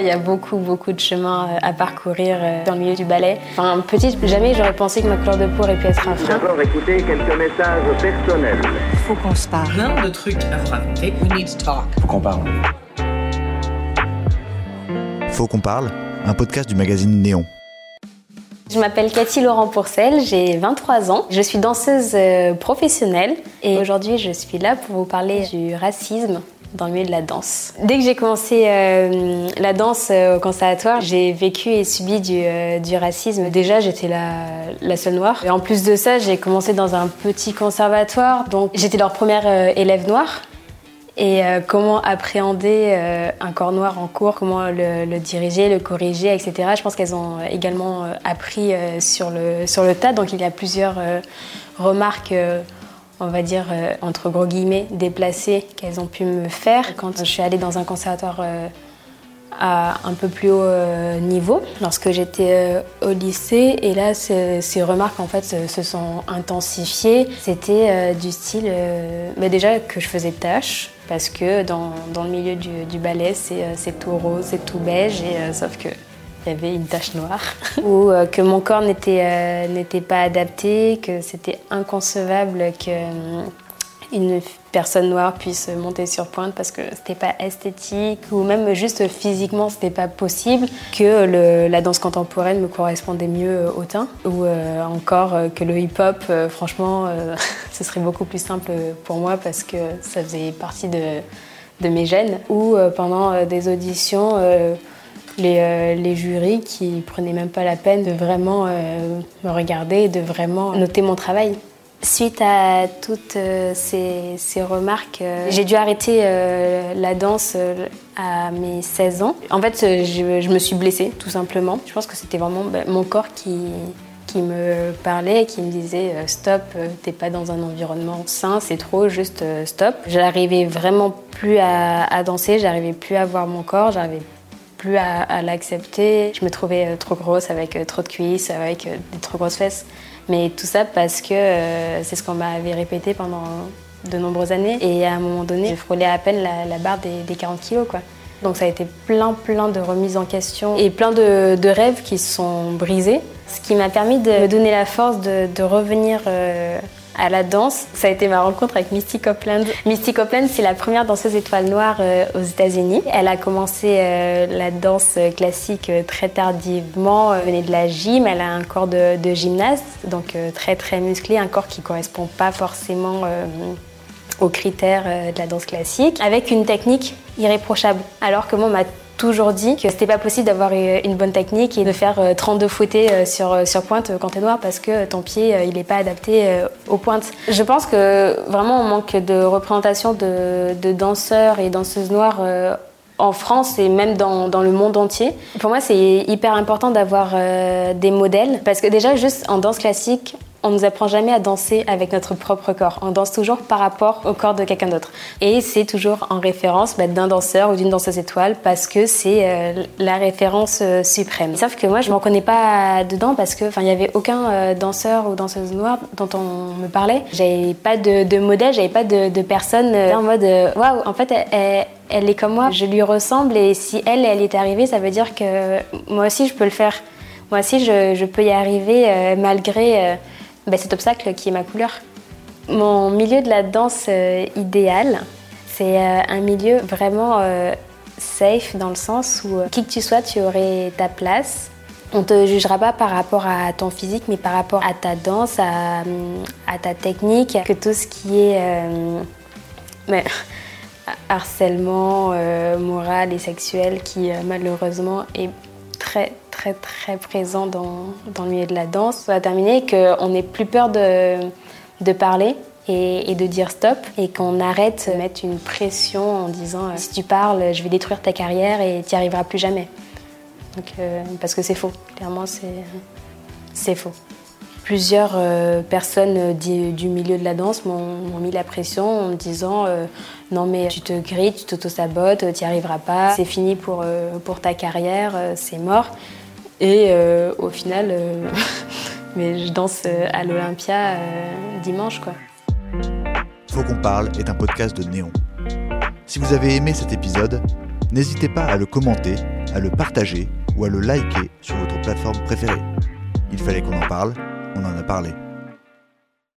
Il y a beaucoup, beaucoup de chemins à parcourir dans le milieu du ballet. Enfin, petite, jamais j'aurais pensé que ma couleur de peau aurait pu être un frein. D'abord, écoutez quelques messages personnels. Faut qu'on se parle. Plein de trucs à vous raconter. We need to talk. Faut qu'on parle. Faut qu'on parle, un podcast du magazine Néon. Je m'appelle Cathy Laurent Pourcel, j'ai 23 ans. Je suis danseuse euh, professionnelle et aujourd'hui je suis là pour vous parler du racisme dans le milieu de la danse. Dès que j'ai commencé euh, la danse euh, au conservatoire, j'ai vécu et subi du, du racisme. Déjà, j'étais la, la, seule noire. Et en plus de ça, j'ai commencé dans un petit conservatoire, donc j'étais leur première élève noire et euh, comment appréhender euh, un corps noir en cours, comment le, diriger, le corriger, etc. Je pense qu'elles ont également euh, appris sur, le, sur le tas, donc il y a plusieurs remarques, on va dire entre gros guillemets, déplacées qu'elles ont pu me faire. Quand je suis allée dans un conservatoire à un peu plus haut niveau lorsque j'étais au lycée et là ces remarques en fait se, sont intensifiées c'était du style bah, déjà que je faisais tâche parce que dans, le milieu du, ballet, euh, c'est tout rose, c'est tout beige, euh, sauf que il y avait une tache noire, ou euh, que mon corps n'était pas adapté, que c'était inconcevable que une personne noire puisse monter sur pointe parce que c'était pas esthétique ou même juste physiquement c'était pas possible que le, la danse contemporaine me correspondait mieux au teint. Ou euh, encore euh, que le hip-hop euh, franchement ce serait beaucoup plus simple pour moi parce que ça faisait partie de, de mes gènes. Ou pendant des auditions les, les, jurys qui prenaient même pas la peine de vraiment me regarder, de vraiment noter mon travail. Suite à toutes euh, ces, remarques, euh, j'ai dû arrêter euh, la danse à mes 16 ans. En fait, je, me suis blessée, tout simplement. Je pense que c'était vraiment bah, mon corps qui, qui me parlait, qui me disait stop, t'es pas dans un environnement sain, c'est trop, juste stop. J'arrivais vraiment plus à, à danser, j'arrivais plus à voir mon corps, j'arrivais plus à, l'accepter. Je me trouvais trop grosse avec trop de cuisses, avec des trop grosses fesses. Mais tout ça parce que euh, c'est ce qu'on m'avait répété pendant de nombreuses années. Et à un moment donné, je frôlais à peine la, barre des, 40 kilos. Quoi. Donc ça a été plein, plein de remises en question et plein de, rêves qui se sont brisés. Ce qui m'a permis de me donner la force de, revenir euh, à la danse. Ça a été ma rencontre avec Misty Copeland. Misty Copeland, c'est la première danseuse étoile noire euh, aux États-Unis. Elle a commencé euh, la danse classique euh, très tardivement, elle venait de la gym, elle a un corps de, de gymnaste, donc très très musclé, un corps qui correspond pas forcément aux critères de la danse classique, avec une technique irréprochable. Alors que moi, ma toujours dit que c'était pas possible d'avoir une bonne technique et de faire 32 euh, fouettés euh, sur, euh, sur pointe quand t'es noir parce que ton pied il n'est pas adapté aux pointes. Je pense que vraiment on manque de représentation de, de danseurs et danseuses noires en France et même dans, dans, le monde entier. Pour moi, c'est hyper important d'avoir des modèles parce que déjà, juste en danse classique, on nous apprend jamais à danser avec notre propre corps. On danse toujours par rapport au corps de quelqu'un d'autre. Et c'est toujours en référence bah, d'un danseur ou d'une danseuse étoile parce que c'est euh, la référence euh, suprême. Sauf que moi, je m'en connais pas dedans parce que, enfin, il y avait aucun euh, danseur ou danseuse noire dont on me parlait. J'avais pas de, de modèle, j'avais pas de, personne en mode waouh. En fait, elle, est comme moi, je lui ressemble et si elle, elle est arrivée, ça veut dire que moi aussi, je peux le faire. Moi aussi, je peux y arriver malgré bah, cet obstacle qui est ma couleur. Mon milieu de la danse euh, idéal, c'est euh, un milieu vraiment euh, safe dans le sens où qui que tu sois, tu aurais ta place. On te jugera pas par rapport à ton physique, mais par rapport à ta danse, à, ta technique, que tout ce qui est harcèlement moral et sexuel qui malheureusement est très très très présent dans, dans, le milieu de la danse. Ça va terminer qu'on n'ait plus peur de, de parler et, de dire stop et qu'on arrête de mettre une pression en disant euh, si tu parles, je vais détruire ta carrière et tu n'y arriveras plus jamais. Donc, euh, parce que c'est faux, clairement c'est faux. Plusieurs euh, personnes du, milieu de la danse m'ont mis la pression en me disant non mais tu te grilles, tu t'auto-sabotes, tu n'y arriveras pas, c'est fini pour, pour ta carrière, c'est mort. Et euh, au final, euh, mais je danse euh, à l'Olympia dimanche. Quoi. Faut qu'on parle est un podcast de Néon. Si vous avez aimé cet épisode, n'hésitez pas à le commenter à le partager ou à le liker sur votre plateforme préférée. Il fallait qu'on en parle, on en a parlé.